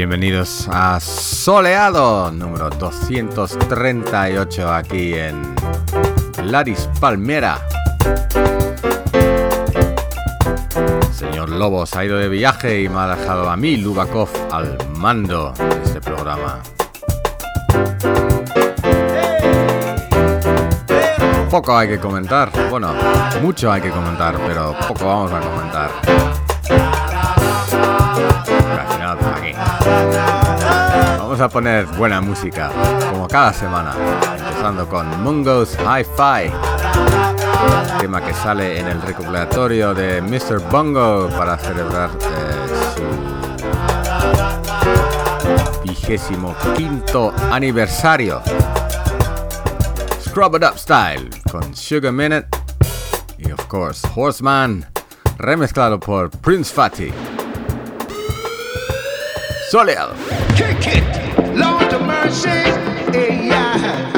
bienvenidos a Soleado número 238 aquí en Laris Palmera. Señor Lobos ha ido de viaje y me ha dejado a mí, Lubakov, al mando de este programa. Poco hay que comentar, bueno, mucho hay que comentar, pero poco vamos a comentar Vamos a poner buena música, como cada semana, empezando con Mungo's Hi-Fi, tema que sale en el recopilatorio de Mr. Bongo para celebrar eh, su vigésimo quinto aniversario. Scrub It Up Style con Sugar Minute y, of course, Horseman, remezclado por Prince Fatty. Soleado. Kick it, Lord of mercy, yeah.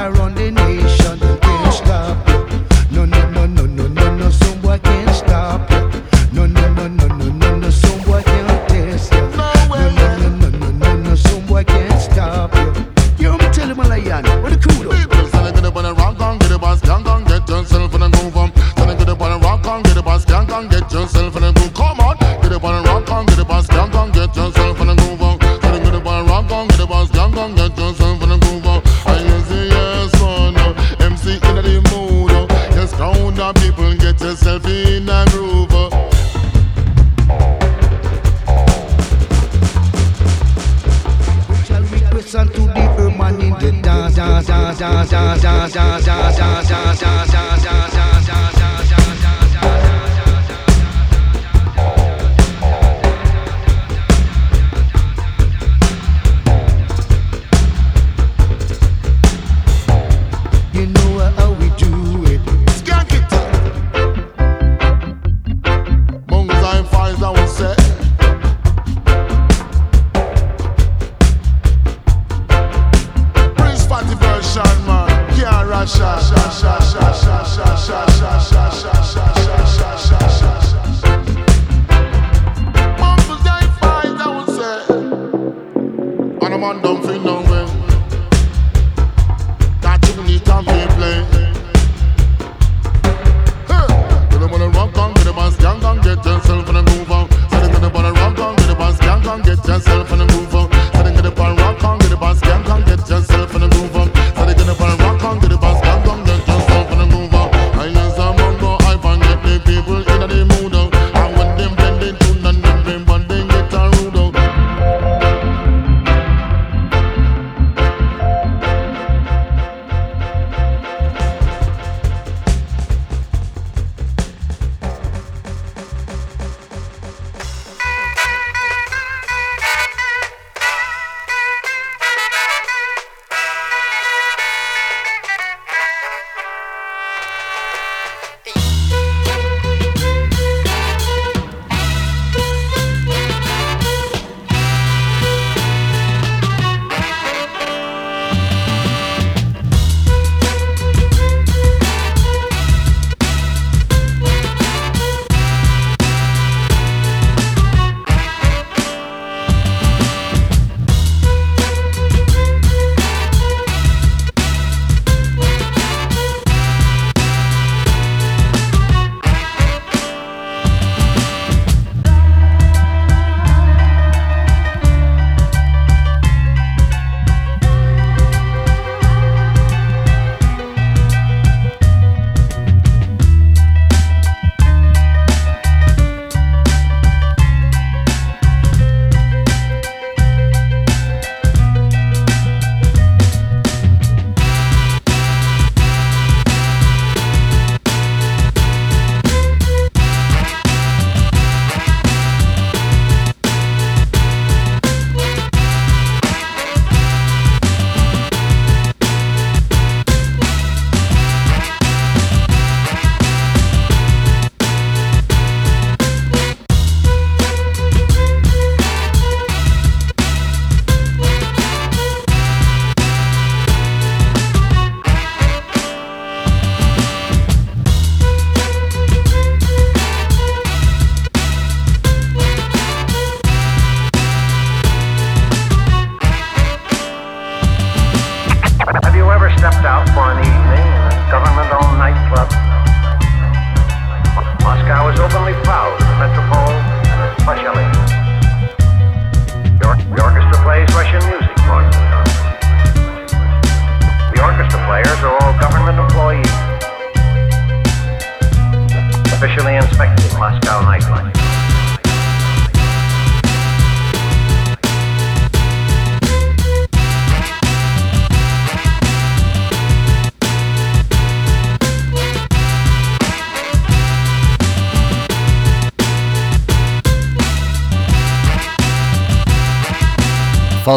I run the name.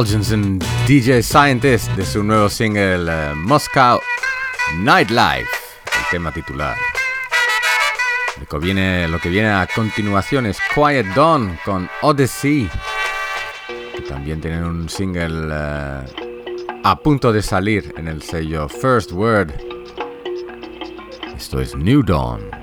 Fulgenson DJ Scientist de su nuevo single uh, Moscow Nightlife, el tema titular. Lo que, viene, a continuación es Quiet Dawn con Odyssey, que también tienen un single uh, a punto de salir en el sello First Word. Esto es New Dawn.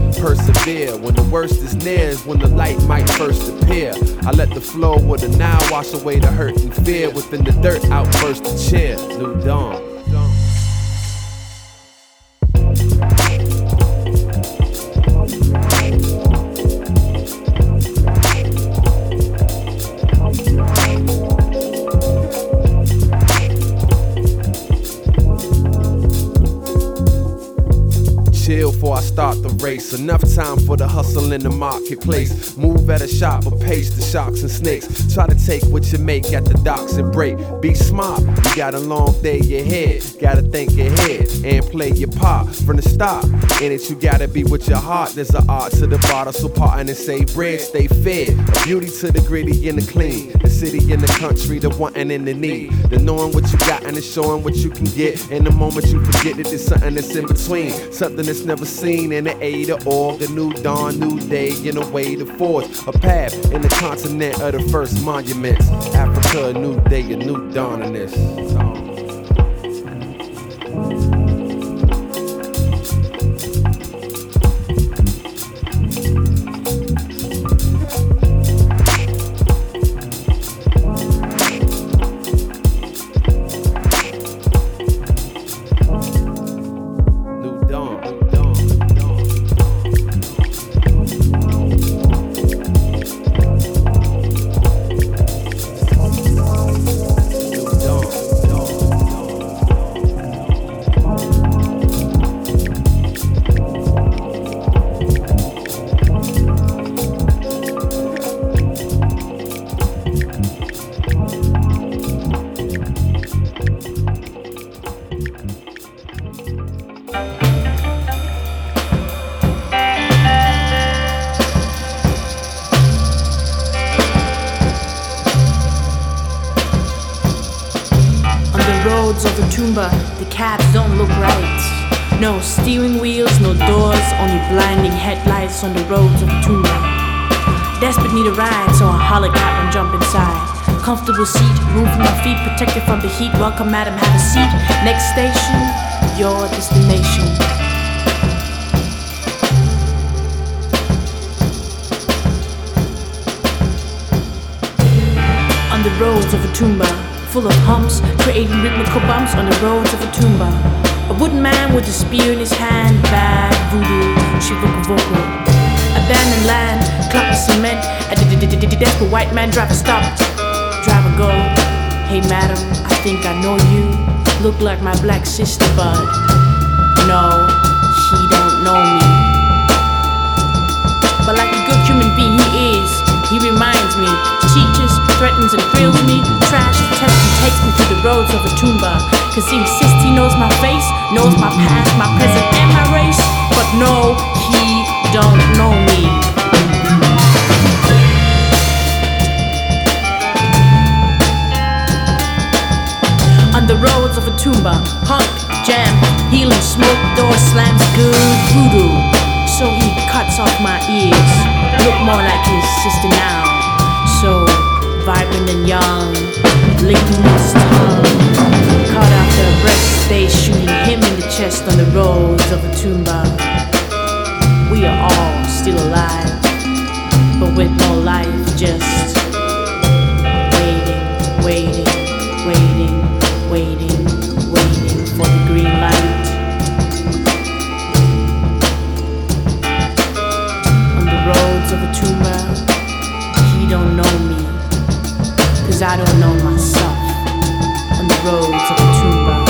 Persevere when the worst is near, is when the light might first appear. I let the flow with the now wash away the hurt and fear. Within the dirt, outburst the cheer. New dawn. Race. Enough time for the hustle in the marketplace. Move at a sharper pace the sharks and snakes. Try to take what you make at the docks and break. Be smart, you got a long day ahead. Gotta think ahead and play your part from the start. In it, you gotta be with your heart. There's an art to the bottle, so part and say bread, stay fed. Beauty to the gritty and the clean. The city and the country, the wanting and the need. The knowing what you got and the showing what you can get. In the moment you forget that there's something that's in between. Something that's never seen in the either or. The new dawn, new day, in a way to forge a path in the continent of the first monuments. Africa, a new day, a new dawn in this. On the roads of the Tumba. Desperate need a ride, so I holler at and jump inside. Comfortable seat, room for my feet, protected from the heat. Welcome, madam, have a seat. Next station, your destination. On the roads of Otumpa, full of humps, creating rhythmical bumps on the roads of Otumpa. A wooden man with a spear in his hand, bad voodoo, she vocal abandoned land, clock of cement. A desperate white man, driver stop, driver go. Hey madam, I think I know you. Look like my black sister, bud. No, he don't know me. But like a good human being he is, he reminds me, threatens and drills me. Trash tests, and takes me to the roads of Otumpa. Cause he insists he knows my face, knows my past, my present, and my race. But no, he don't know me. On the roads of Otumpa. Punk, jam, healing smoke, door slams, good voodoo. So he cuts off my ears. Look more like his sister now. So vibrant and young, licking his tongue. Cut out the breast space, shooting him in the chest on the roads of Otumpa. We are all still alive, but with no life, just waiting, waiting, waiting, I don't know myself. On the roads of Otumpa.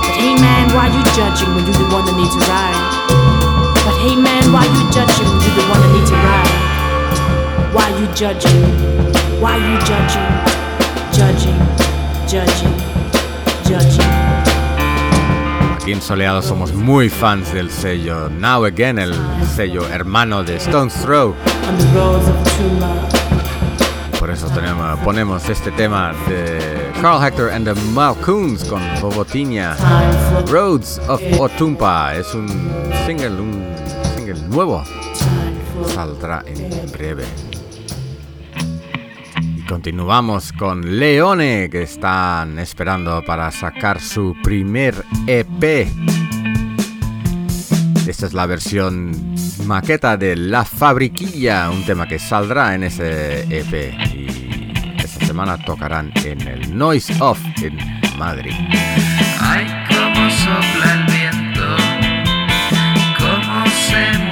But hey man, why you judging when you the one that needs a ride? But hey man, why you judging when you the one that needs a ride? Why you judging? Why you judging? Judging, judging, judging. Aquí en Soleado somos muy fans del sello Now Again, el sello hermano de Stone's Throw. On the roads of Tuma. Por eso tenemos, ponemos este tema de Carl Hector and the Malcoons con Bobotinia. Roads of Otumpa es un single, un single nuevo. Saldrá en breve. Y continuamos con Leone, que están esperando para sacar su primer EP. Esta es la versión maqueta de La Fabriquilla, un tema que saldrá en ese EP. Semana tocarán en el Noise Off en Madrid. Ay, sopla viento, se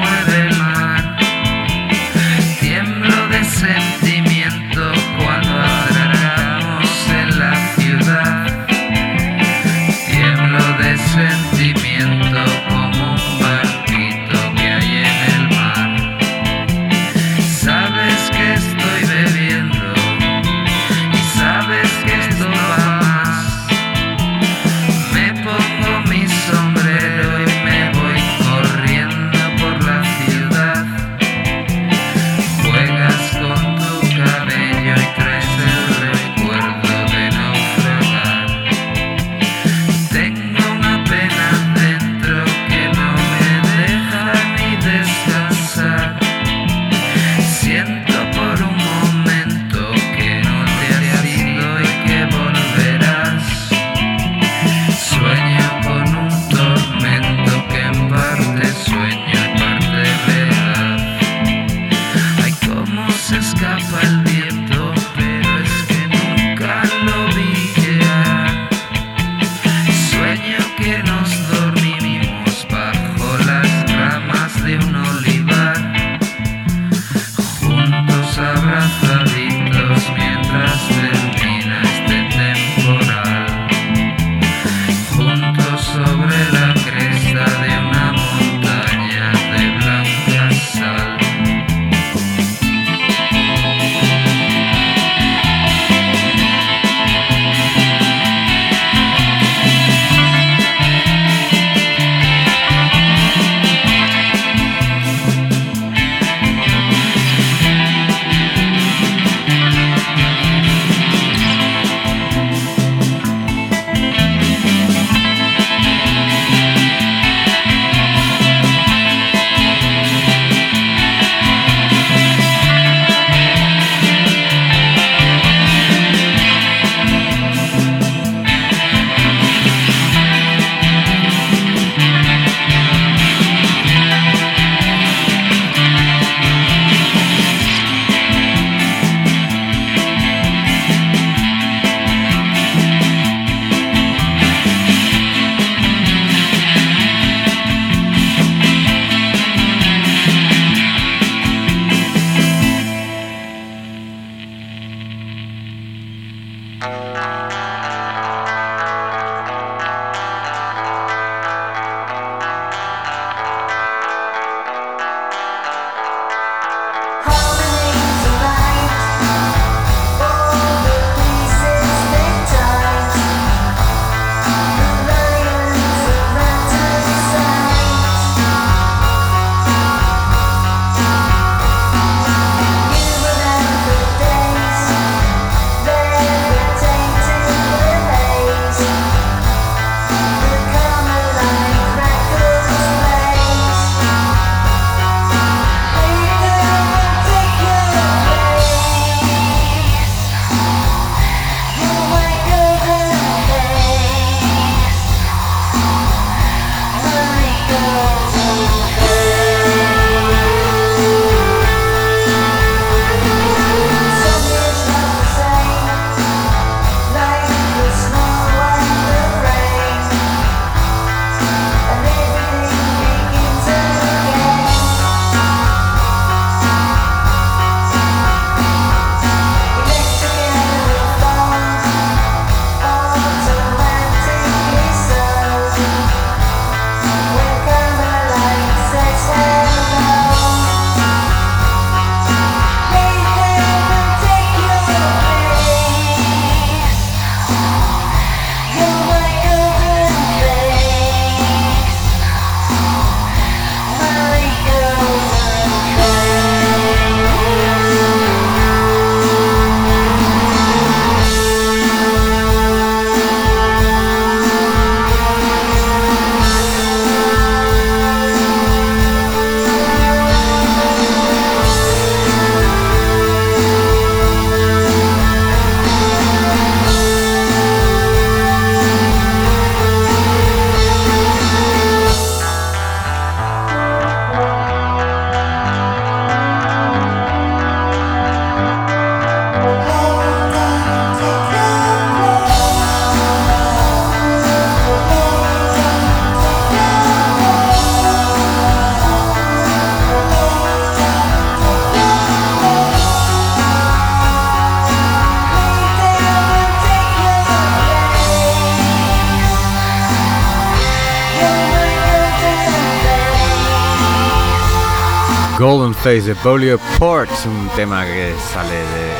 Golden Face de Polio Port, un tema que sale de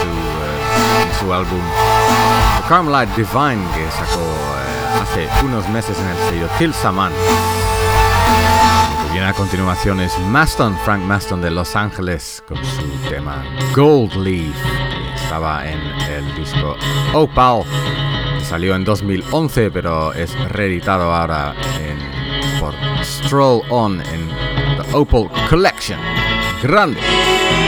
su, uh, su álbum The Carmelite Divine que sacó uh, hace unos meses en el sello Till Saman. Lo que viene a continuación es Maston, Frank Maston de Los Ángeles con su tema Gold Leaf, que estaba en el disco Opal, salió en 2011 pero es reeditado ahora en, por Stroll On en Opal Collection. Grande.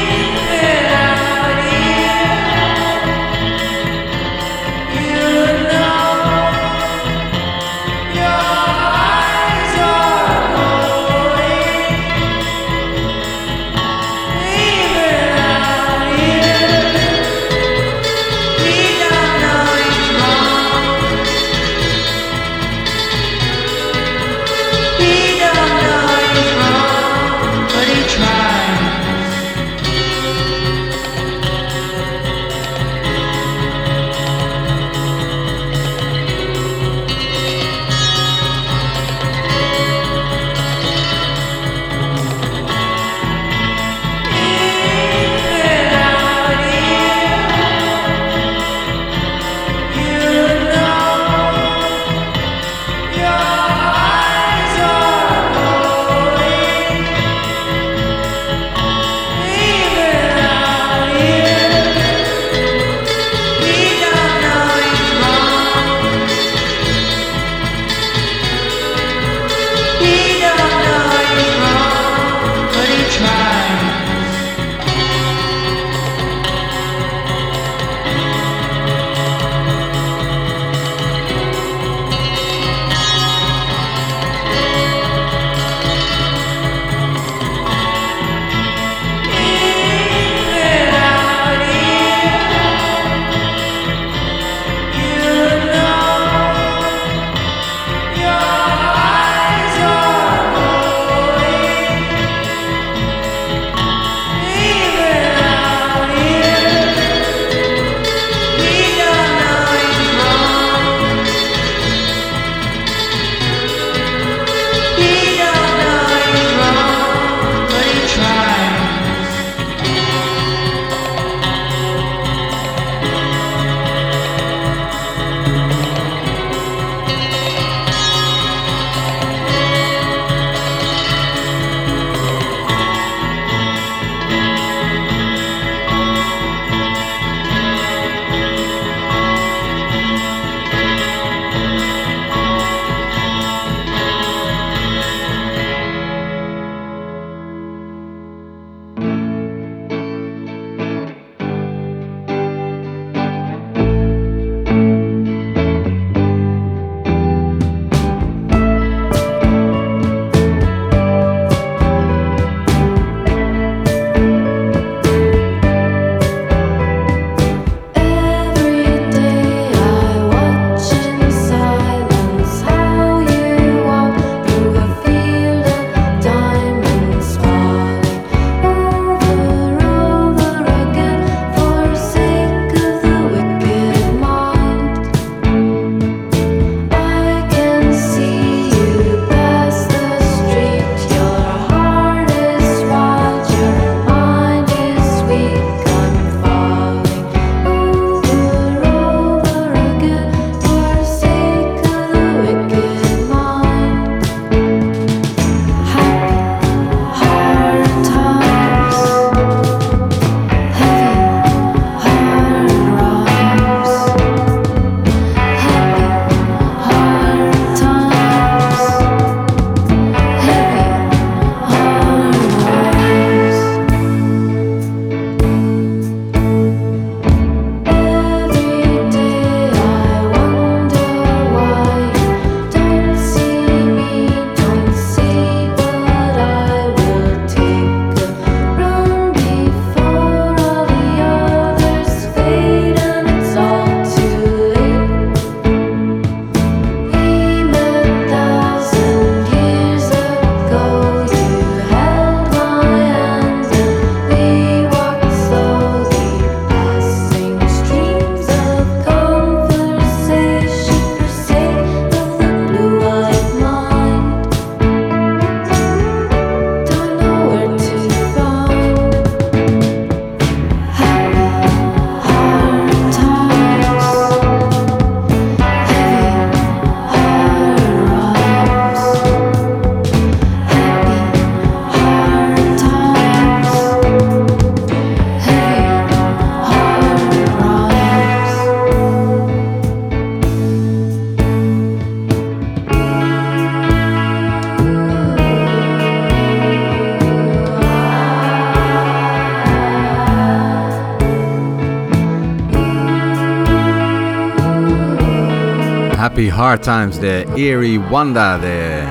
Happy Hard Times de Erie Wanda de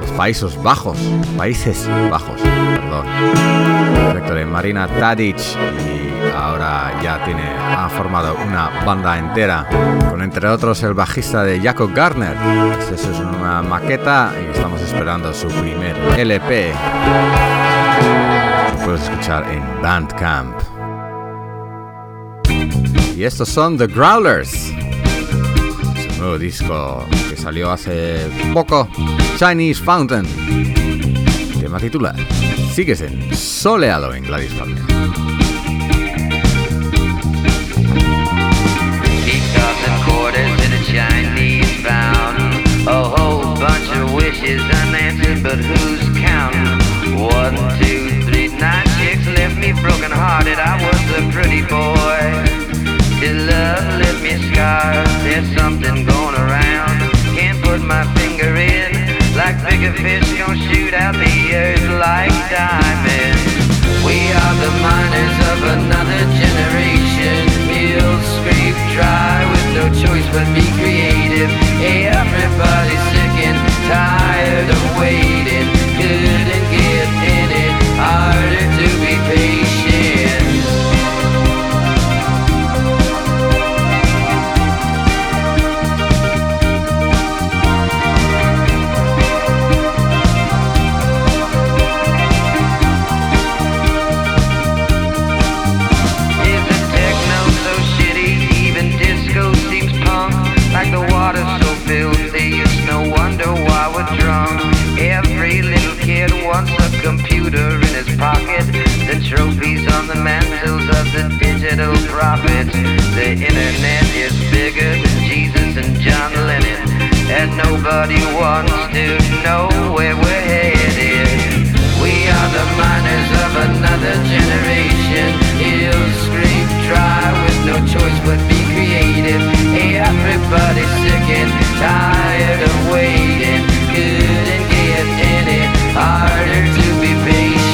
los Países Bajos, Países Bajos, perdón. Director de Marina Tadic y ahora ya tiene, ha formado una banda entera con entre otros el bajista de Jacob Garner. Esta es una maqueta y estamos esperando su primer LP. Lo puedes escuchar en Bandcamp. Y estos son The Growlers nuevo disco que salió hace poco, Chinese Fountain. Tema titular. Sigues en Soleado en Gladys Palmer. Wishes unanswered, but who's counting? One, two, three, nine chicks left me broken hearted. I was a pretty boy. Love me. There's something going around. Can't put my finger in. Like bigger fish shoot out the earth like diamonds. We are the miners of another generation. Dry with no choice but be creative. Everybody's sick and tired of waiting. Couldn't get any harder to trophies on the mantles of the digital prophets. The internet is bigger than Jesus and John Lennon, and nobody wants to know where we're headed. We are the miners of another generation. Hills scrape dry with no choice but be creative. Hey, Everybody's sick and tired of waiting. Couldn't get any harder to be patient.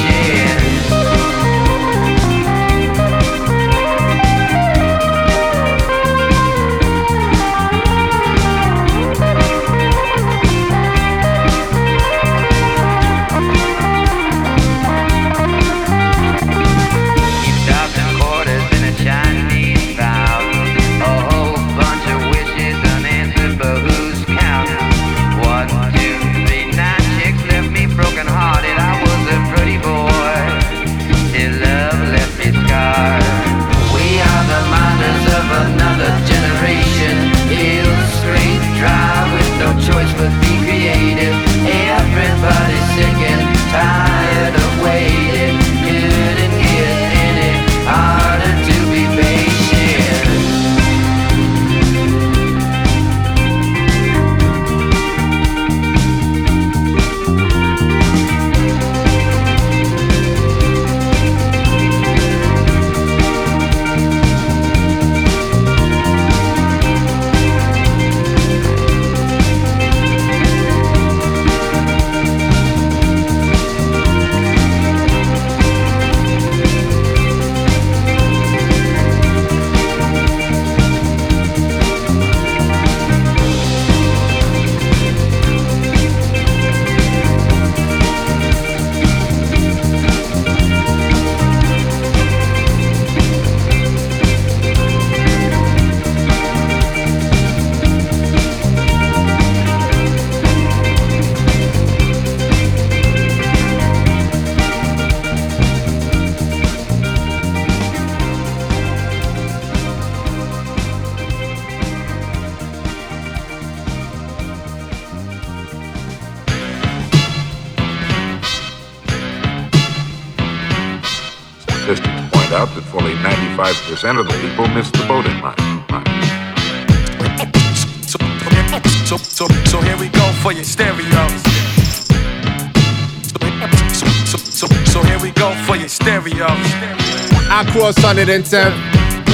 110.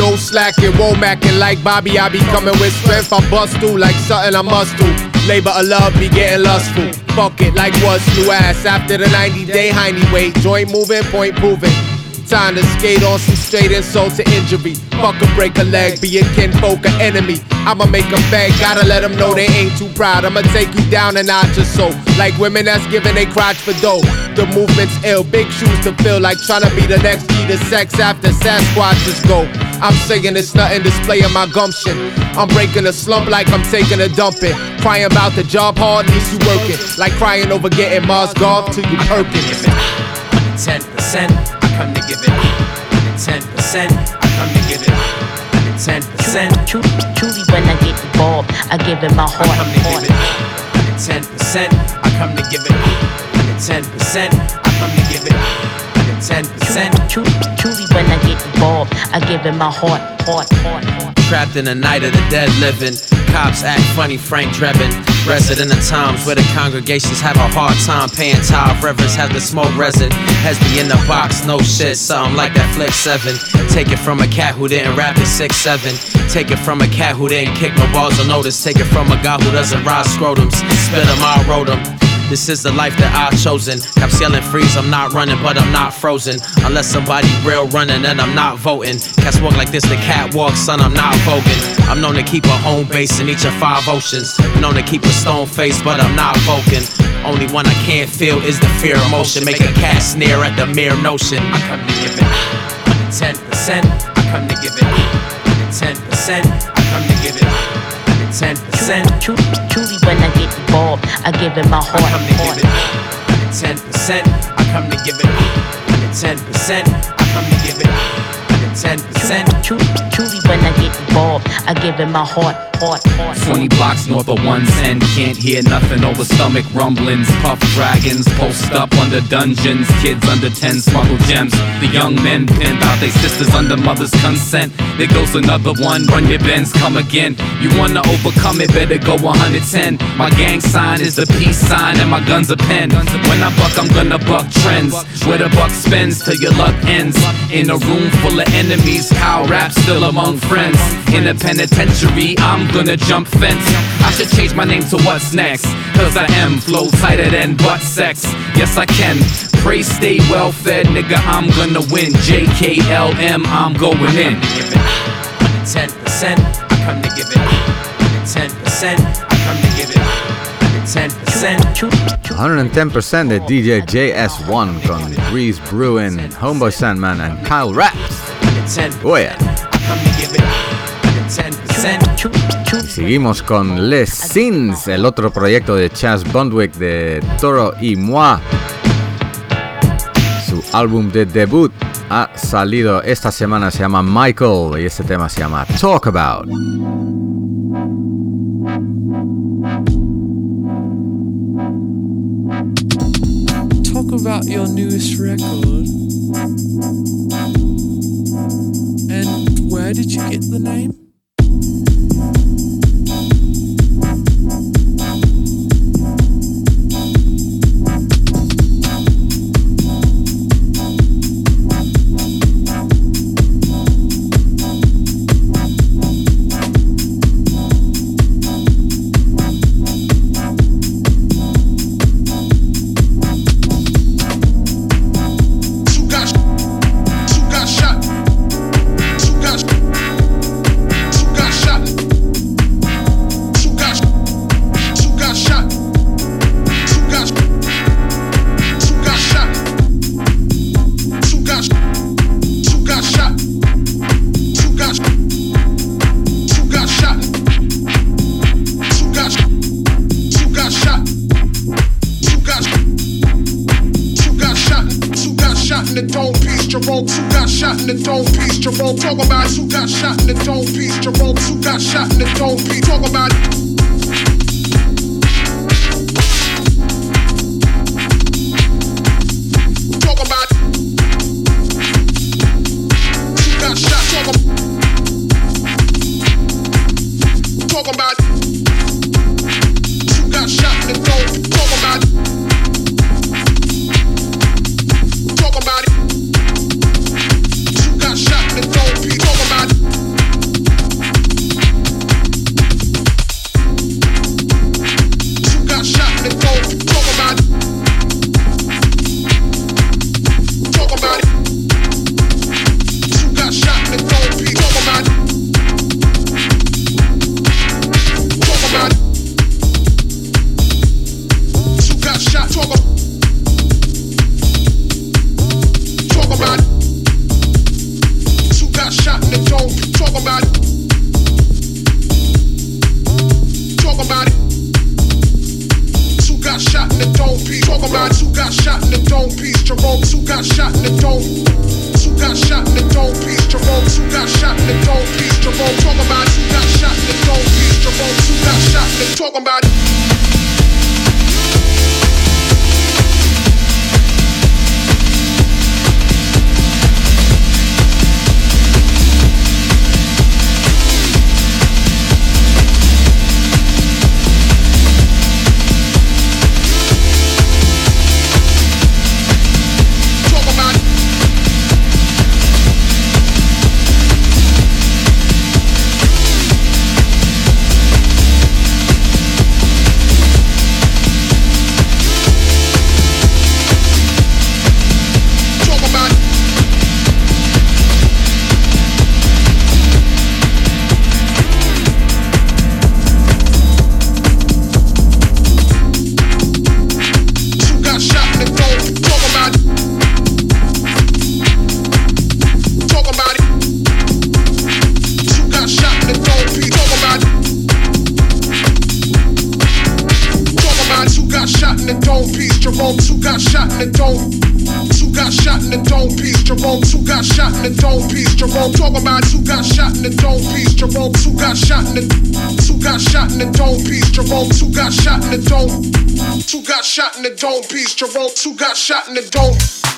No slacking, Womack like Bobby, I be coming with strength. I bust through like something I must do. Labor of love be getting lustful. Fuck it like what's new ass after the 90 day hiney wait. Joint moving, point proving. Time to skate on some straight insult to injury. Fuck a break a leg, be a kinfolk or enemy. I'ma make a beg, gotta let them know they ain't too proud. I'ma take you down a notch or so. Like women that's giving they crotch for dough. The movement's ill, big shoes to fill, like trying to be the next key to sex after Sasquatches go. I'm saying it's nothing, displaying my gumption. I'm breaking a slump like I'm taking a dumping. Crying about the job hard, at least you working. Like crying over getting Mars golf till you Perkins. 10%, I come to give it. 10%, I come to give it. 10%. Truly, truly, when I get involved, I give it my heart. I come to give it. 10%, I come to give it. 10%, I to give it. 10%. Truly, truly, when I get involved, I give it my heart, heart, heart, heart. Trapped in the night of the dead living. Cops act funny, Frank Drebin. Resident of times where the congregations have a hard time paying tithe. Reverends have the smoke resin. Has me in the box, no shit, something like that flick 7. Take it from a cat who didn't rap at 6 7. Take it from a cat who didn't kick no balls or notice. Take it from a guy who doesn't ride scrotums. Spit them, I wrote them. This is the life that I've chosen. Cops yelling freeze, I'm not running, but I'm not frozen. Unless somebody real running, then I'm not voting. Cats walk like this, the cat catwalk, son, I'm not voguing. I'm known to keep a home base in each of five oceans. Known to keep a stone face, but I'm not voking. Only one I can't feel is the fear emotion. Make a cat sneer at the mere notion. I come to give it ah, 10%. I come to give it ah, 10%. I come to give it ah. 10%. Truly, truly, when I get involved, I give it my heart, I come to heart. give it 10%. I come to give it 10%. I come to give it 10%. Truly, truly, when I get involved, I give it my heart, heart, heart. 20 blocks north of 110. Can't hear nothing over stomach rumblings. Puff dragons post up under dungeons. Kids under 10 smuggle gems. The young men pimp out they sisters under mother's consent. There goes another one. Run your bends, come again. You wanna overcome it, better go 110. My gang sign is the peace sign, and my gun's a pen. When I buck, I'm gonna buck trends. Where the buck spends till your luck ends. In a room full of enemies, Kyle rap still among friends. In a penitentiary, I'm gonna jump fence. I should change my name to what's next. Cause I am flow tighter than butt sex. Yes, I can. Pray stay well fed, nigga. I'm gonna win. JKLM, I'm going in. 10%. I come to give it 10%. I come to give it 10%. 110% de DJ JS1 con Breeze Brewin, Homeboy Sandman and Kyle Rapps. 10%. Oh yeah. I come to give it 10%. Y seguimos con Les Sins, el otro proyecto de Chas Bondwick de Toro y Moi. Su álbum de debut ha salido esta semana, se llama Michael y este tema se llama Talk About. Talk about your newest record. Did you get the name? in the dome. Beast Jerome, two got shot in the dome.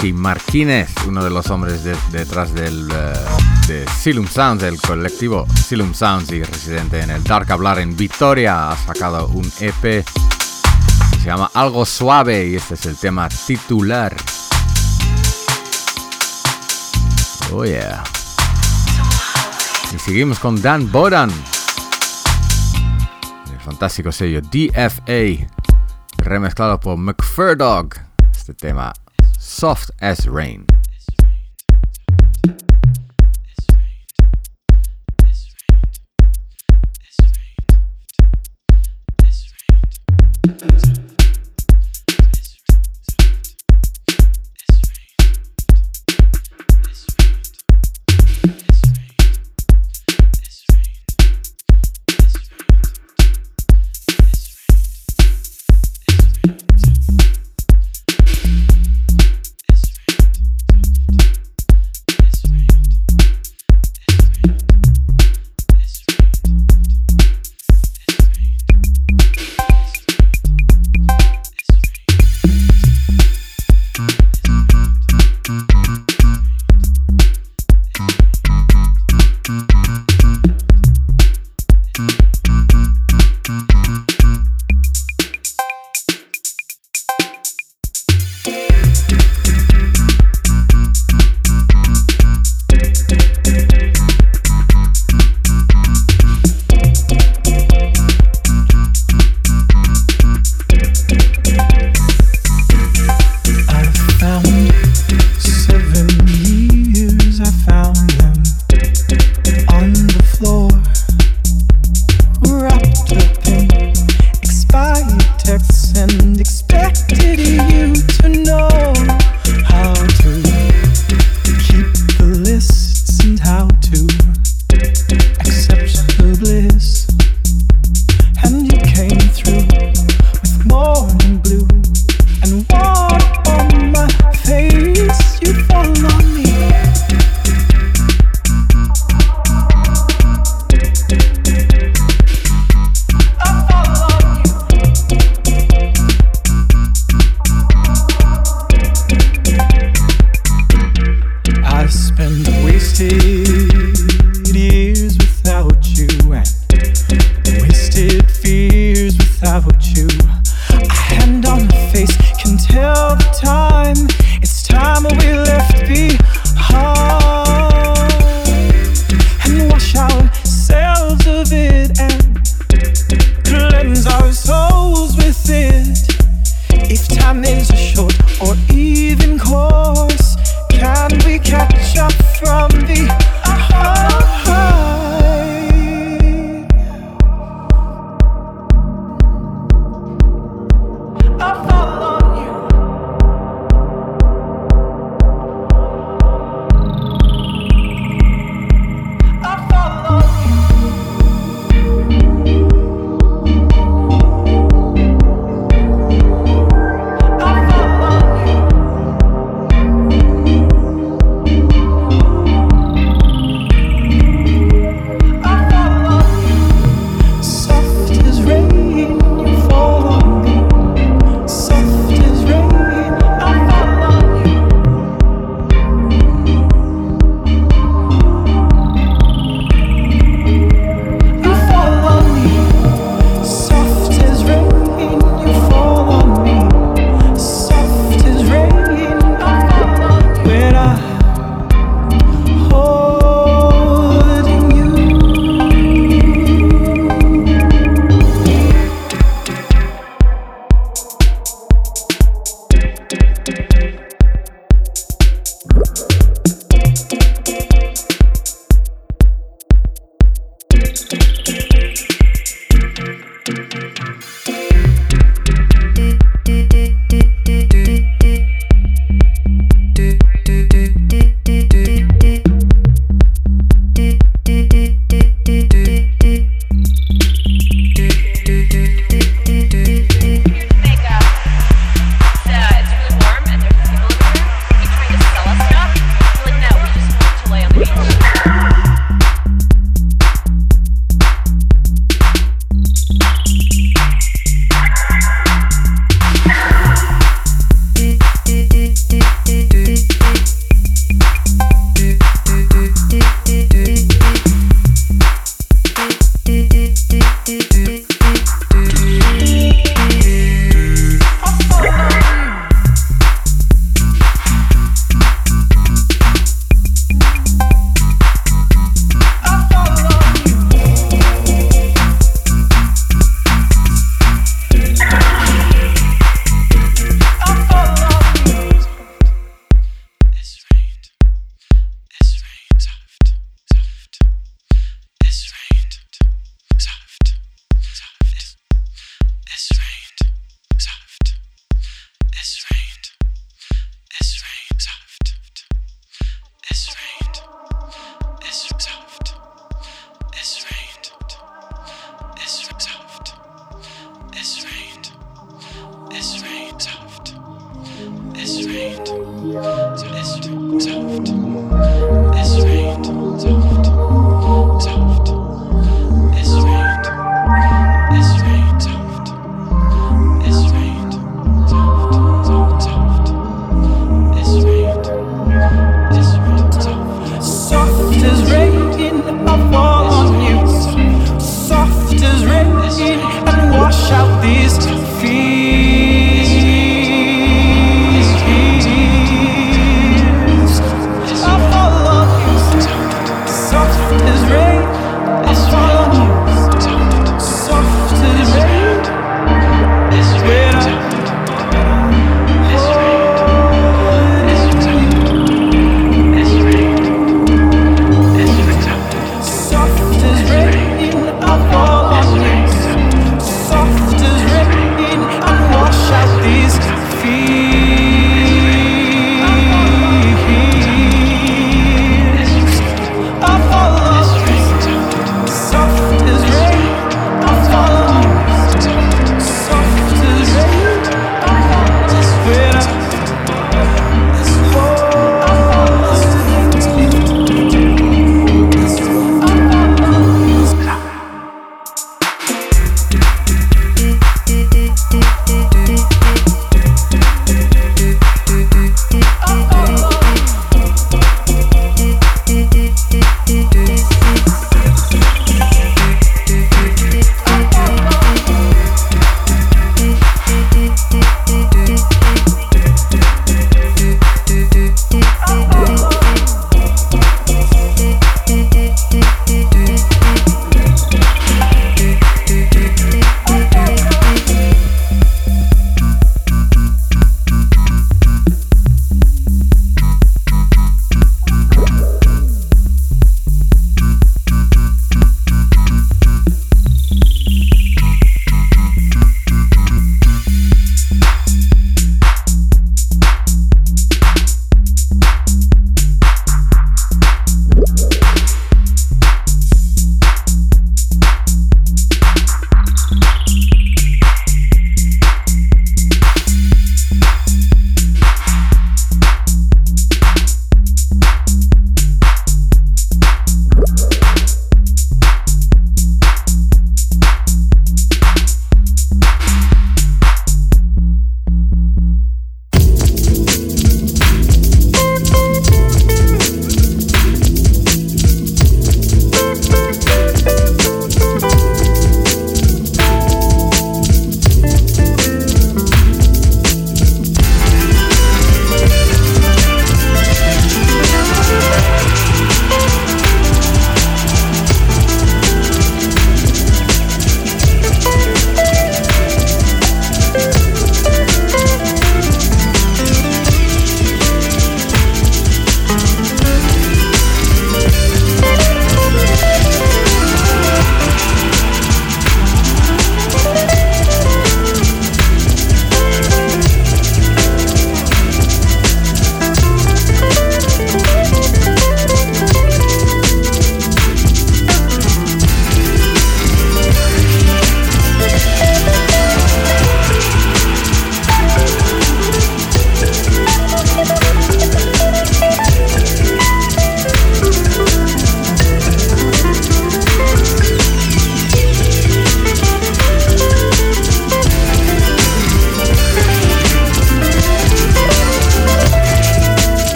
Jackie Marquínez, uno de los hombres detrás del de Silum Sounds, el colectivo Silum Sounds y residente en el Dark Hablar en Victoria, ha sacado un EP que se llama Algo Suave y este es el tema titular. Oh yeah. Y seguimos con Dan Boran. El fantástico sello DFA. Remezclado por McFurdog. Este tema Soft as Rain.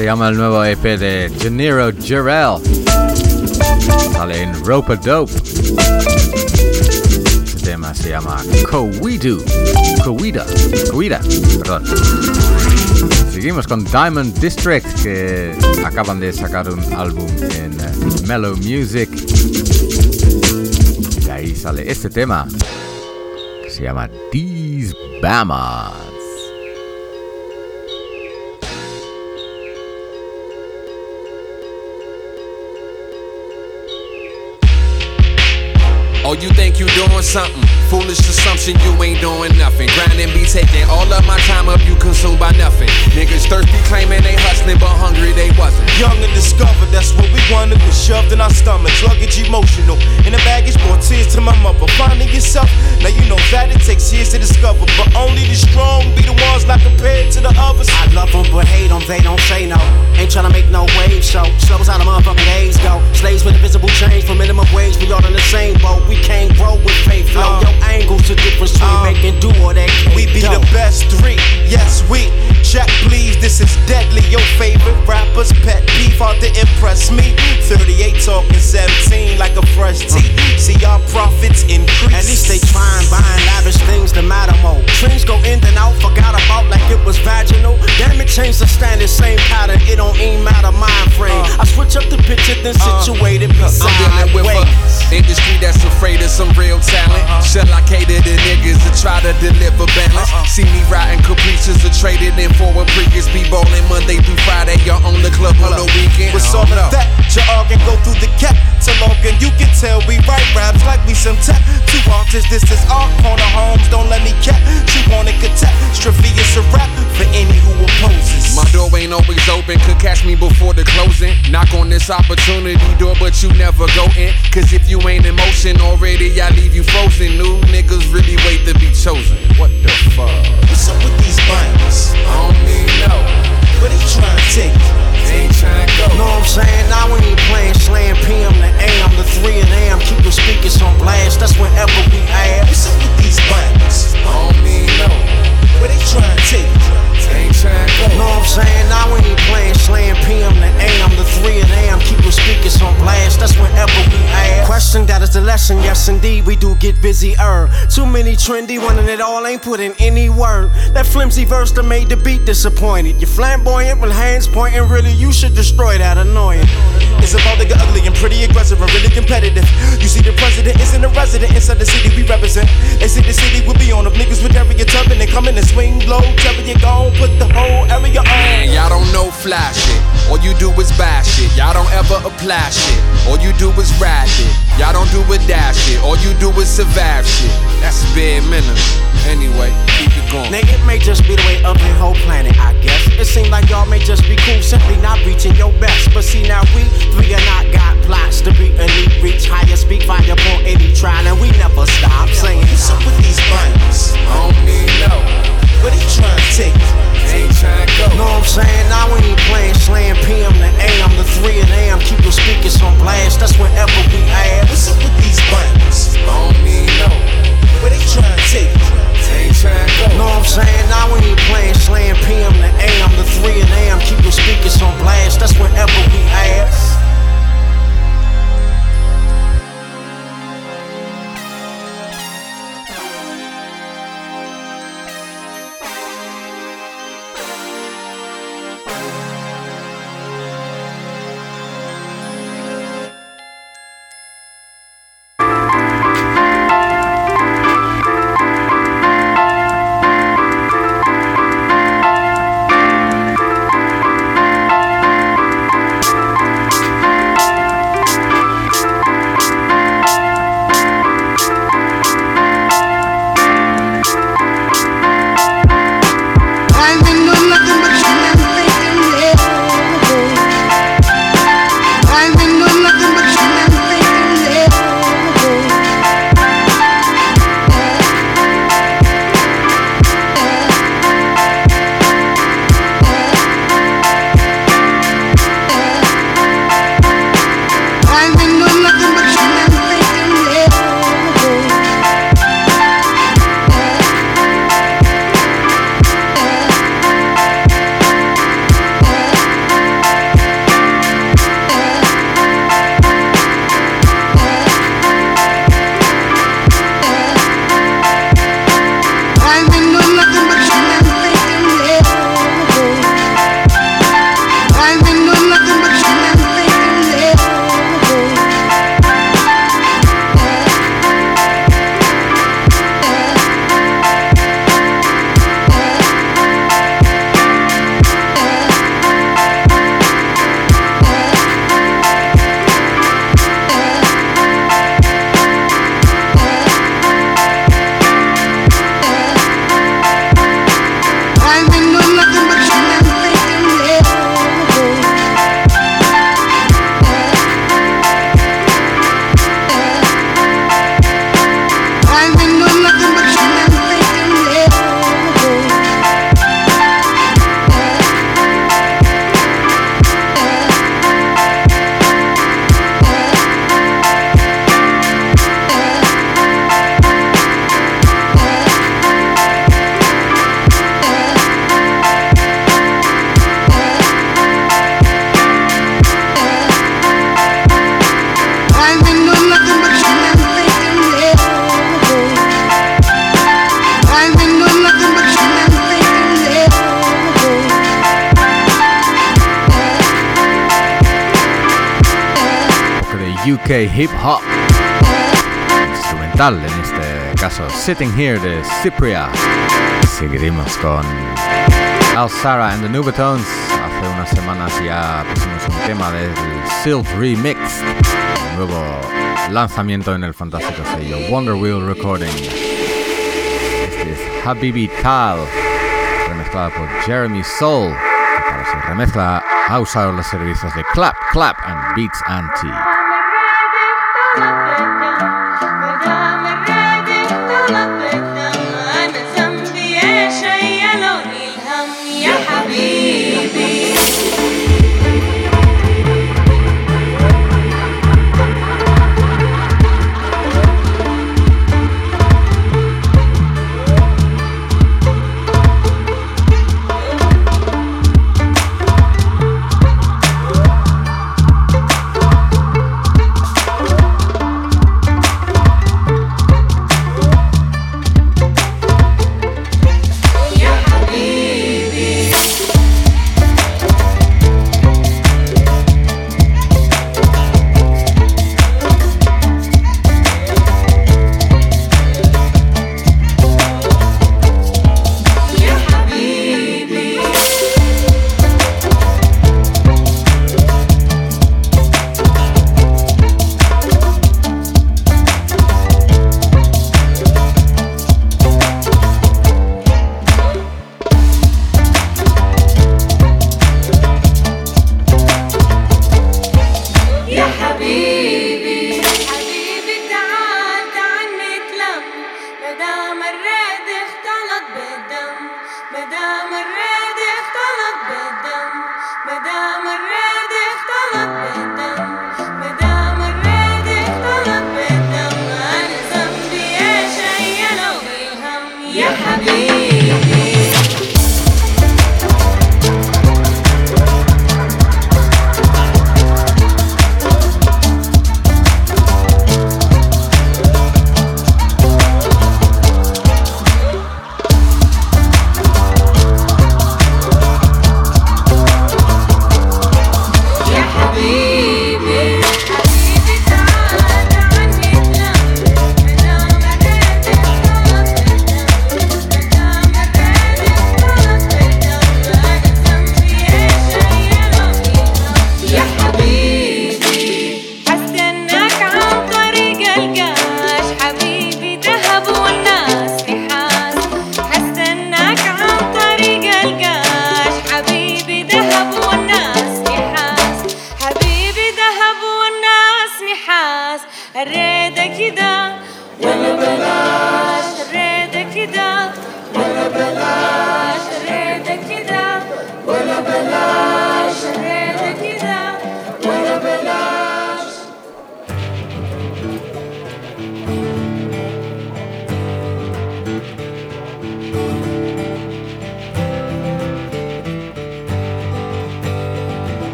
Se llama el nuevo EP de Janiro Jarrell. Sale en Rope Dope. Este tema se llama Cowidu. Cowida. Cowida, perdón. Seguimos con Diamond District, que acaban de sacar un álbum en uh, Mellow Music. Y ahí sale este tema, que se llama These Bamas. Oh, you think you doing something? Foolish assumption, you ain't doing nothing. Grinding be taking all of my time up, you consumed by nothing. Niggas thirsty, claiming they hustling, but hungry they wasn't. Young and discovered, that's what we wanted, was shoved in our stomachs. Luggage emotional. In the baggage, brought tears to my mother. Finding yourself, now you know that it takes years to discover. But only the strong be the ones not compared to the others. I love them, but hate them, they don't say no. Ain't tryna make no wave show. Slows how the motherfucking days go. Slaves with invisible change for minimum wage, we all in the same boat. We can't grow with faith flow. Uh, Your angles a difference between uh, making do or that We be the best three, yes we. Jack, please, this is deadly. Your favorite rapper's pet peeve, hard to impress me. 38 talking 17 like a fresh tee. See our profits increase. At least they trying buying lavish things to matter more. Trends go in and out, forgot about like it was vaginal. Damn it, change the standard, same pattern. It don't even matter mind frame. Uh, I switch up the picture, then situate it beside I'm dealing with a industry that's afraid of some real talent. Uh-huh. Shall I cater to niggas to try to deliver balance? Uh-huh. See me riding caprices or traded in for a previous be bowling Monday through Friday. You're on the club on the weekend. With all of that, you all can go through the cat to Logan. You can tell we write raps like we some tech. Two artists, this is our corner homes. Don't let me cap. You want a catastrophe? It's a rap for any who opposes. My door ain't always open. Could catch me before the closing. Knock on this opportunity door, but you never go in. Cause if you ain't in motion already, I leave you frozen. New niggas really wait to be chosen. What the fuck? What's up with these binders? I don't need no. Where they trying to take ain't trying to go. Know what I'm saying? Now we ain't playing slam PM to AM to 3 and AM. Keep the speakers on blast. That's whenever we add. What's up with these binders? I don't need no. Where they trying to take? They ain't trying to go. Know what I'm saying? Now we ain't playing slam PM to AM to 3 and AM. Keep the speakers on blast. That's whenever we add. Question that is the lesson. Yes, indeed, we do get busy. Er, too many trendy, one and it all ain't put in any word. That flimsy verse that made the beat disappointed. You're flamboyant with hands pointing. Really, you should destroy that annoying. It's about to get ugly and pretty aggressive and really competitive. You see, the president isn't a resident inside the city we represent. They say the city will be on if niggas with area tubbing. They come in and swing low, tell you gon' put the whole area on. Man, y'all don't know fly shit. All you do is buy shit. Y'all don't ever apply shit. All you do is ride it. Y'all don't do a dash shit. All you do is survive shit. That's bare minimum. Anyway, keep it going. Nigga, it may just be the way of the whole planet, I guess. It seems like y'all may just be cool, simply not reaching your best. But see, now we three are not got plots to be elite, reach higher, speak fire upon any trial, and we never stop saying. What's up with these binders? I don't need no. Where they trying to take you? They ain't trying to go. Know what I'm saying? Now we ain't playing slam PM to AM to 3 and AM. Keep the speakers on blast, that's whenever we add. What's up with these binders? I don't need no. Where they trying to take you? They ain't trying to go. Know what I'm saying? Now we ain't playing slam PM to AM to 3 and AM. Keep the speakers on blast, that's whenever we add. hip hop. Instrumental en este caso, Sitting Here de Cypria. Seguiremos con Al Sara and the Nubatones. Hace unas semanas ya pusimos un tema del Silk Remix, un nuevo lanzamiento en el fantástico sello Wonder Wheel Recording. Este es Habibi Tal, remezclada por Jeremy Soul, que para su remezcla ha usado los servicios de Clap, Clap and Beats Anti. Thank.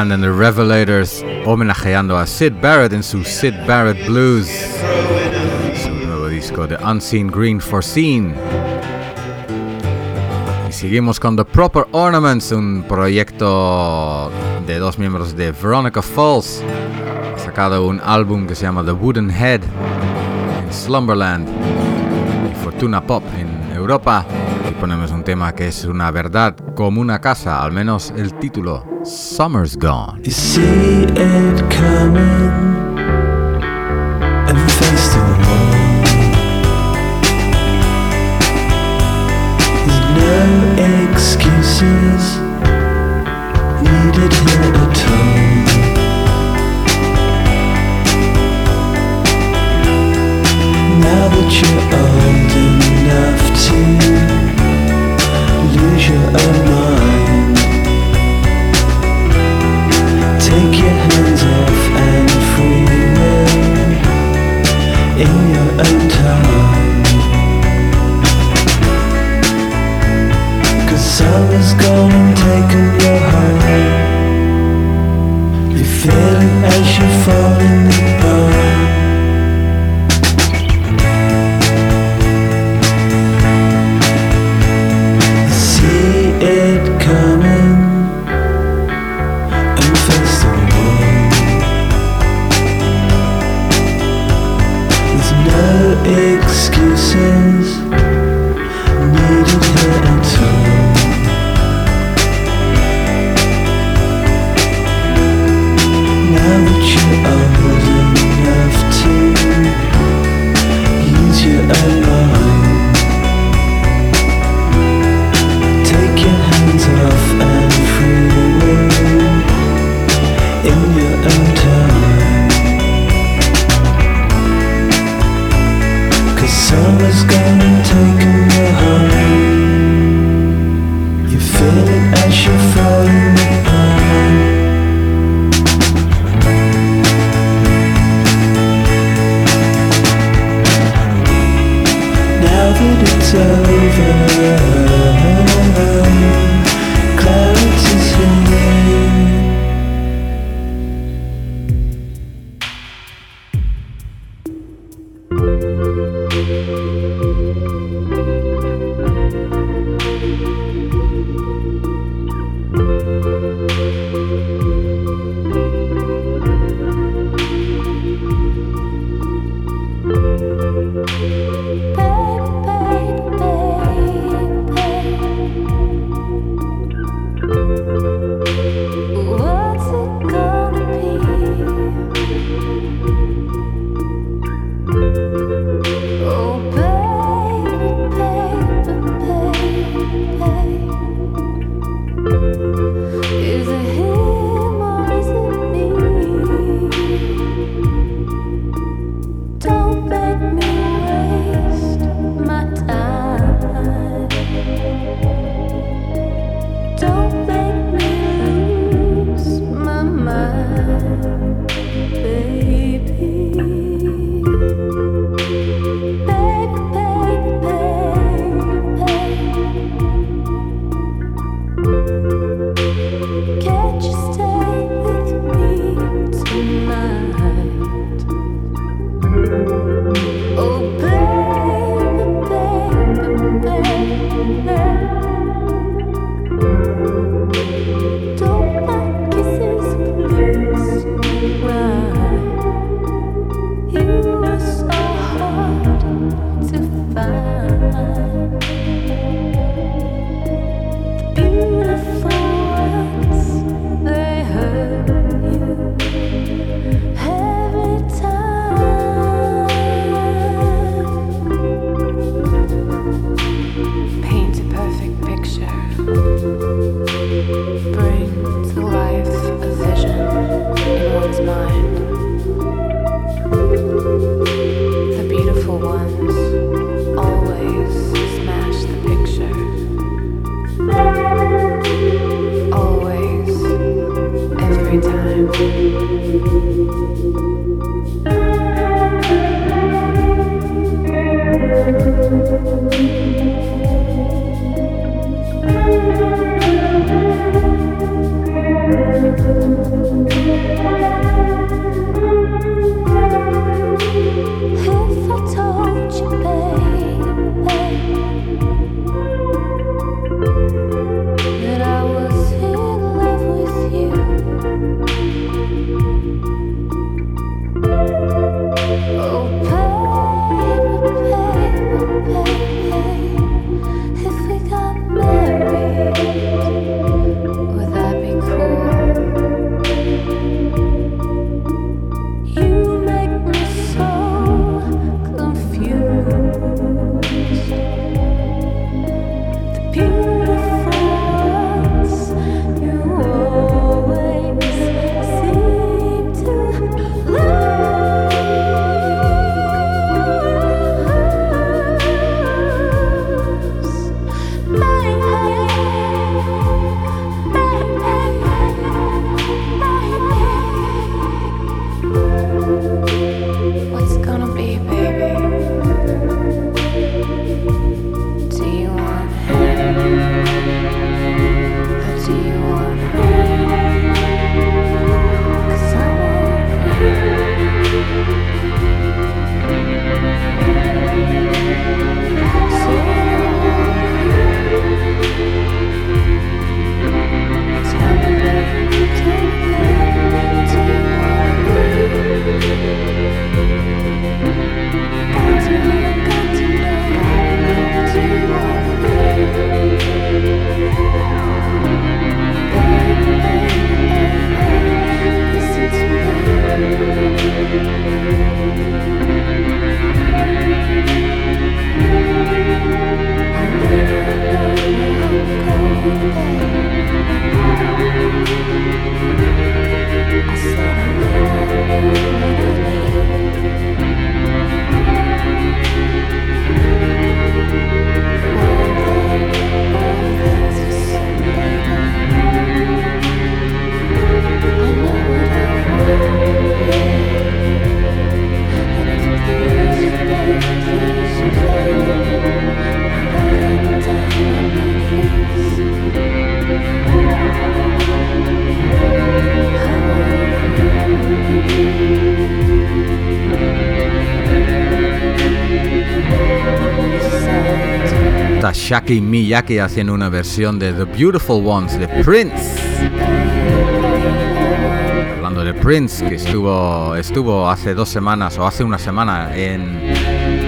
Band and the Revelators homenajeando a Sid Barrett en su Sid Barrett Blues, su nuevo disco de Unseen Green Foreseen. Y seguimos con The Proper Ornaments, un proyecto de dos miembros de Veronica Falls, ha sacado un álbum que se llama The Wooden Head en Slumberland y Fortuna Pop en Europa. Y ponemos un tema que es una verdad como una casa, al menos el título. Summer's Gone. Shaki Miyaki haciendo una versión de The Beautiful Ones de Prince. Hablando de Prince, que estuvo, estuvo hace dos semanas o hace una semana en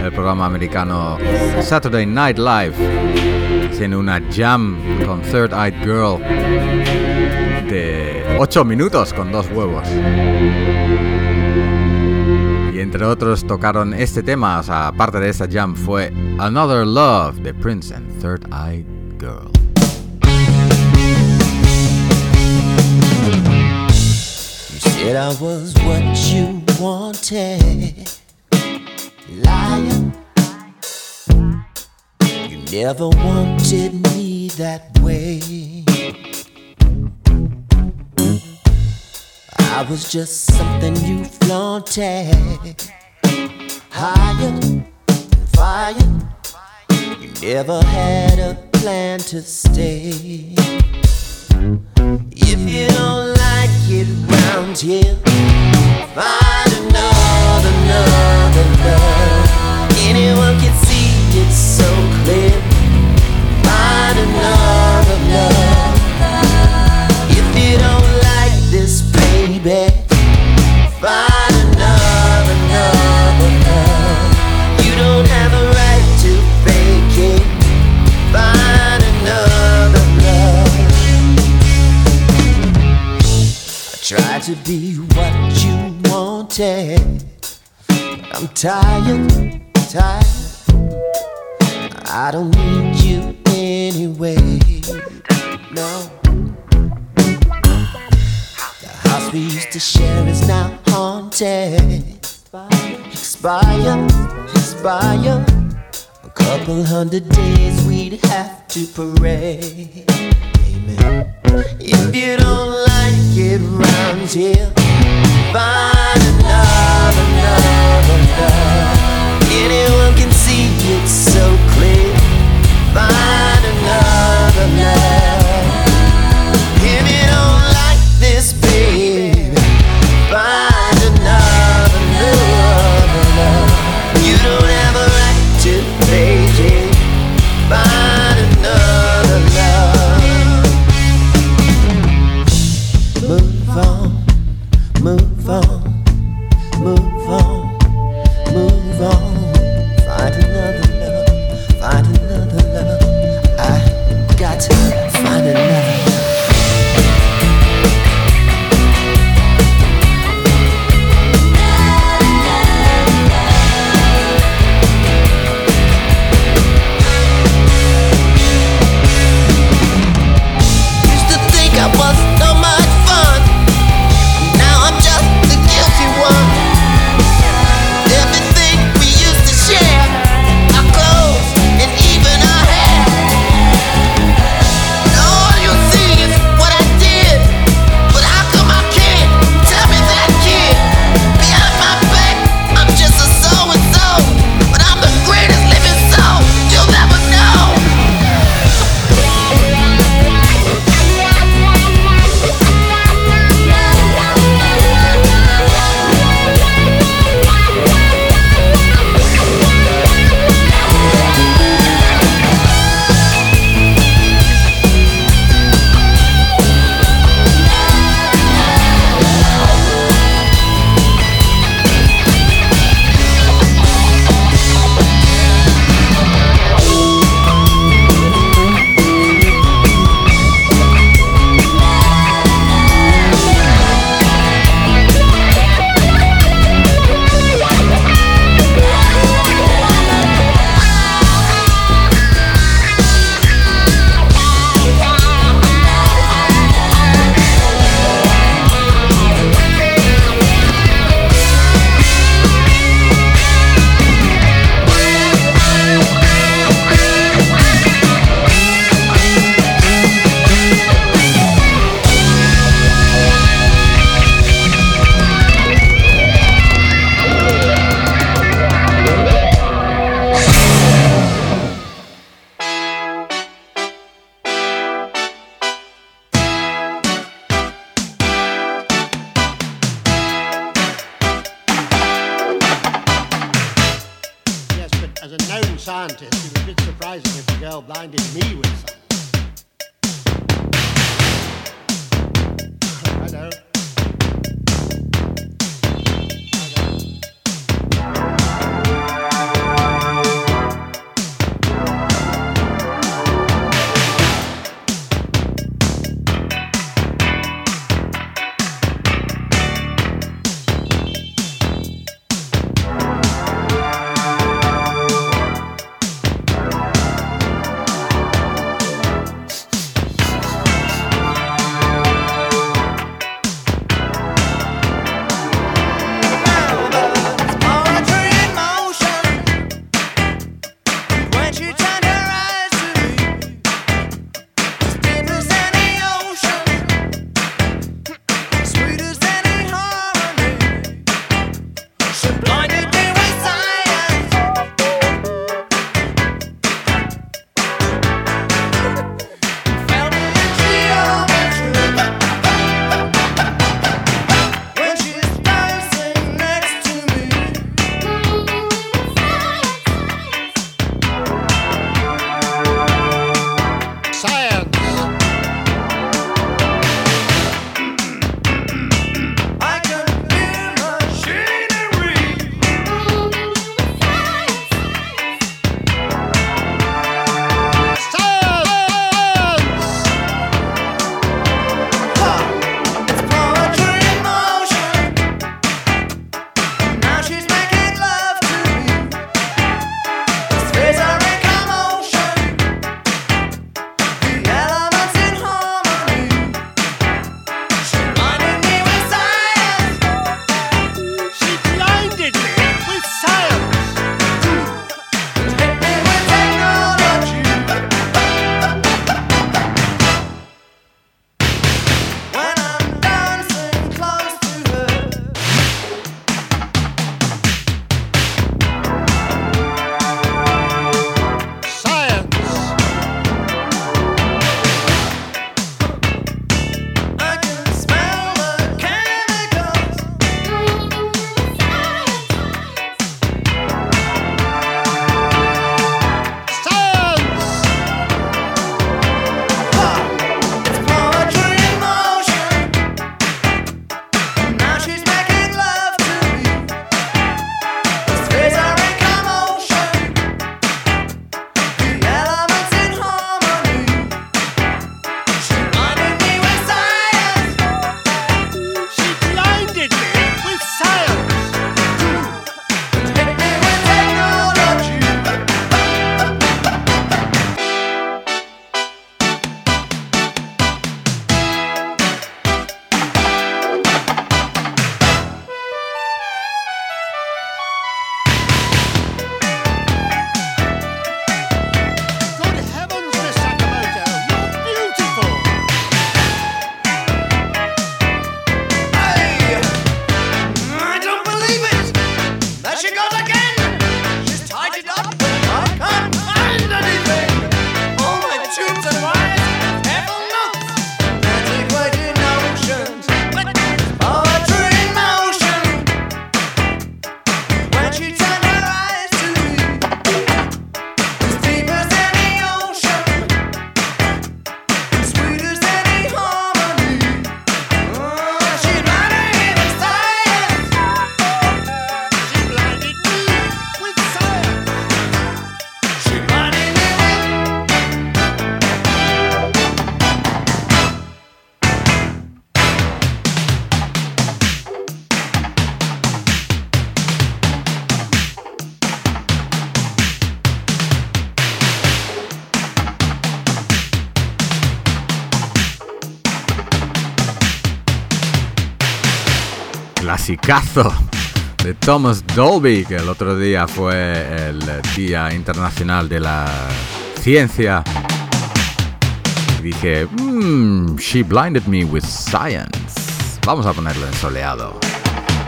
el programa americano Saturday Night Live, haciendo una jam con Third Eyed Girl de 8 minutos con dos huevos. Y entre otros tocaron este tema, o sea, aparte de esa jam fue Another Love de Prince I was what you wanted. Liar. You never wanted me that way. I was just something you flaunted. Higher, fire. You never had a plan to stay. If you don't like it round here, to be what you wanted. I'm tired, tired. I don't need you anyway. No. The house we used to share is now haunted. Expire, expire. A couple hundred days we'd have to parade. Amen. If you don't like it round here, find another, another love. Anyone can see it so clear. Find another love. Clasicazo de Thomas Dolby, que el otro día fue el Día Internacional de la Ciencia. Y dije, mmm, she blinded me with science. Vamos a ponerlo en soleado.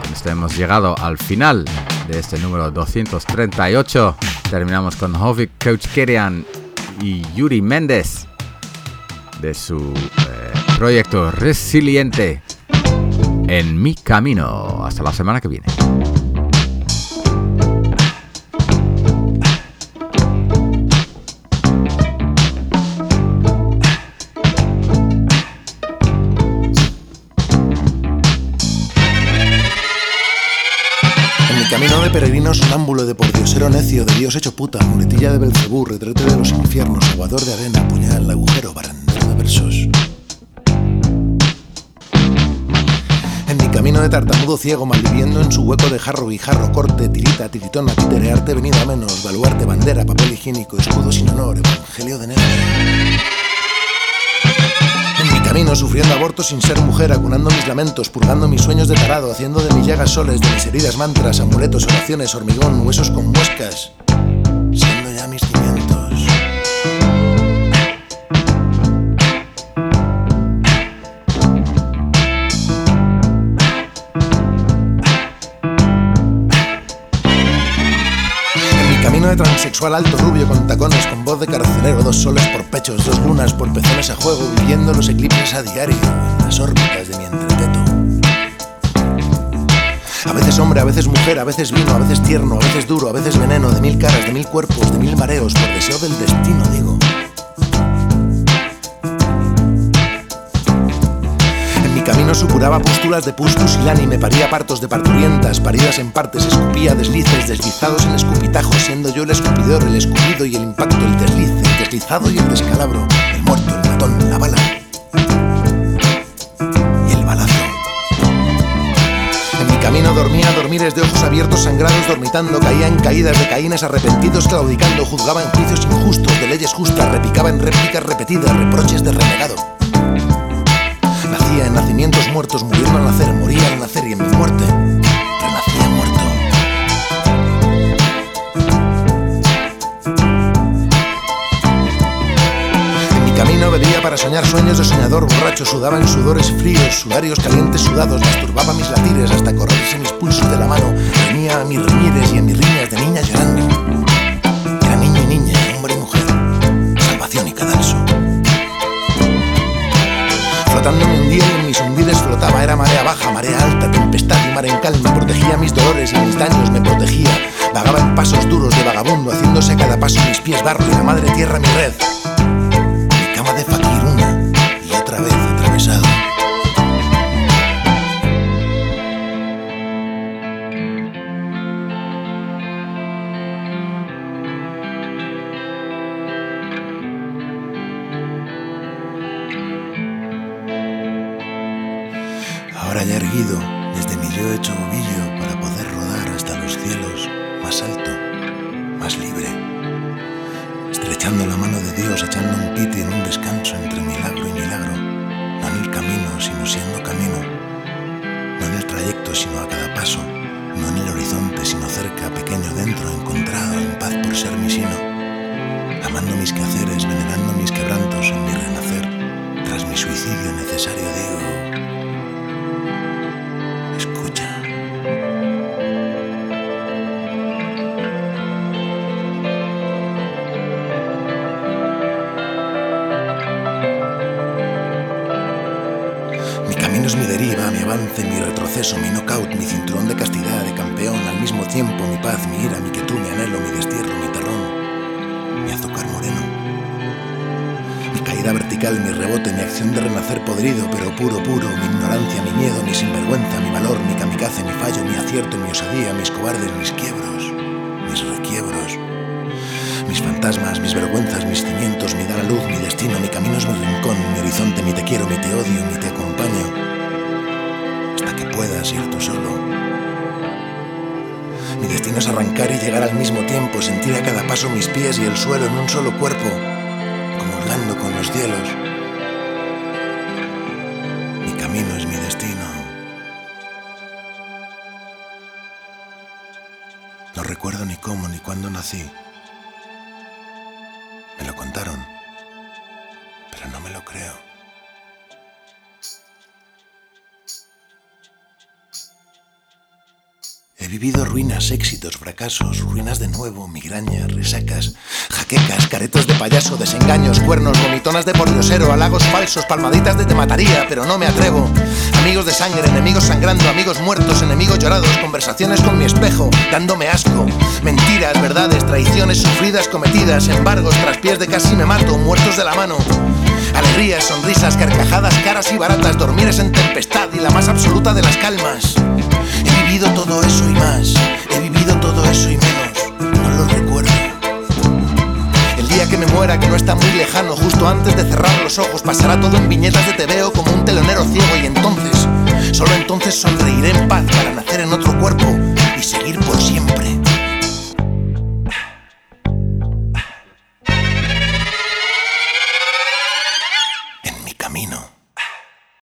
Con esto hemos llegado al final de este número 238. Terminamos con Hovik Kerian y Yuri Méndez de su eh, proyecto Resiliente en mi camino. Hasta la semana que viene. Camino de peregrino, sonámbulo de pordiosero necio, de dios hecho puta, muletilla de Belcebú, retrete de los infiernos, aguador de arena, puñal, agujero, barandero de versos. Camino de tartamudo ciego, malviviendo en su hueco de jarro, guijarro, corte, tirita, tiritona, titerearte, venido a menos, baluarte, bandera, papel higiénico, escudo sin honor, evangelio de negro. En mi camino, sufriendo abortos sin ser mujer, acunando mis lamentos, purgando mis sueños de tarado, haciendo de mis llagas soles, de mis heridas mantras, amuletos, oraciones, hormigón, huesos con muescas, Transexual alto, rubio, con tacones, con voz de carcelero, dos soles por pechos, dos lunas por pezones a juego, viviendo los eclipses a diario, en las órbitas de mi entreteto. A veces hombre, a veces mujer, a veces vino, a veces tierno, a veces duro, a veces veneno, de mil caras, de mil cuerpos, de mil mareos, por deseo del destino, digo. Supuraba pústulas de pustus y lani, me paría partos de parturientas, paridas en partes, escupía deslices, deslizados en escupitajos, siendo yo el escupidor, el escupido y el impacto, el desliz, el deslizado y el descalabro, el muerto, el matón, la bala. Y el balazo. En mi camino dormía dormires de ojos abiertos, sangrados, dormitando, caía en caídas de caínes arrepentidos, claudicando, juzgaba en juicios injustos, de leyes justas, repicaba en réplicas repetidas, reproches de renegado. En nacimientos muertos, muriendo al nacer, moría al nacer y en mi muerte renacía muerto. En mi camino bebía para soñar sueños de soñador borracho, sudaba en sudores fríos, sudarios calientes sudados, masturbaba mis latires hasta correrse mis pulsos de la mano, venía a mis reñires y en mis riñas de niña llorando. Era niño y niña, hombre y mujer, salvación y cadalso. Flotándome un día y en era marea baja, marea alta, tempestad y mar en calma, protegía mis dolores y mis daños, me protegía. Vagaba en pasos duros de vagabundo, haciéndose a cada paso mis pies barro y la madre tierra mi red. Mi cama de fakir una y otra vez atravesado. Ahora ya erguido, desde mi yo hecho ovillo para poder rodar hasta los cielos, más alto, más libre. Estrechando la mano de Dios, echando un piti en un descanso entre milagro y milagro. No en el camino, sino siendo camino. No en el trayecto, sino a cada paso. No en el horizonte, sino cerca, pequeño dentro, encontrado en paz por ser mi sino. Amando mis quehaceres, venerando mis quebrantos en mi renacer. Tras mi suicidio necesario, digo, mi knockout, mi cinturón de castidad, de campeón, al mismo tiempo mi paz, mi ira, mi quietud, mi anhelo, mi destierro, mi terrón, mi azúcar moreno. Mi caída vertical, mi rebote, mi acción de renacer podrido, pero puro, puro, mi ignorancia, mi miedo, mi sinvergüenza, mi valor, mi kamikaze, mi fallo, mi acierto, mi osadía, mis cobardes, mis quiebros, mis requiebros. Mis fantasmas, mis vergüenzas, mis cimientos, mi dar a luz, mi destino, mi camino es mi rincón, mi horizonte, mi te quiero, mi te odio, mi te acompaño. Puedas tú solo. Mi destino es arrancar y llegar al mismo tiempo, sentir a cada paso mis pies y el suelo en un solo cuerpo, comulgando con los cielos. Mi camino es mi destino. No recuerdo ni cómo ni cuándo nací. Éxitos, fracasos, ruinas de nuevo, migrañas, resacas, jaquecas, caretos de payaso, desengaños, cuernos, vomitonas de pordiosero, halagos falsos, palmaditas de te mataría, pero no me atrevo. Amigos de sangre, enemigos sangrando, amigos muertos, enemigos llorados, conversaciones con mi espejo, dándome asco. Mentiras, verdades, traiciones sufridas, cometidas, embargos, traspiés de casi me mato, muertos de la mano. Alegrías, sonrisas, carcajadas, caras y baratas, dormires en tempestad y la más absoluta de las calmas. He vivido todo eso y más soy menos, no lo recuerdo. El día que me muera, que no está muy lejano, justo antes de cerrar los ojos, pasará todo en viñetas de te veo como un telonero ciego y entonces, solo entonces sonreiré en paz para nacer en otro cuerpo y seguir por siempre.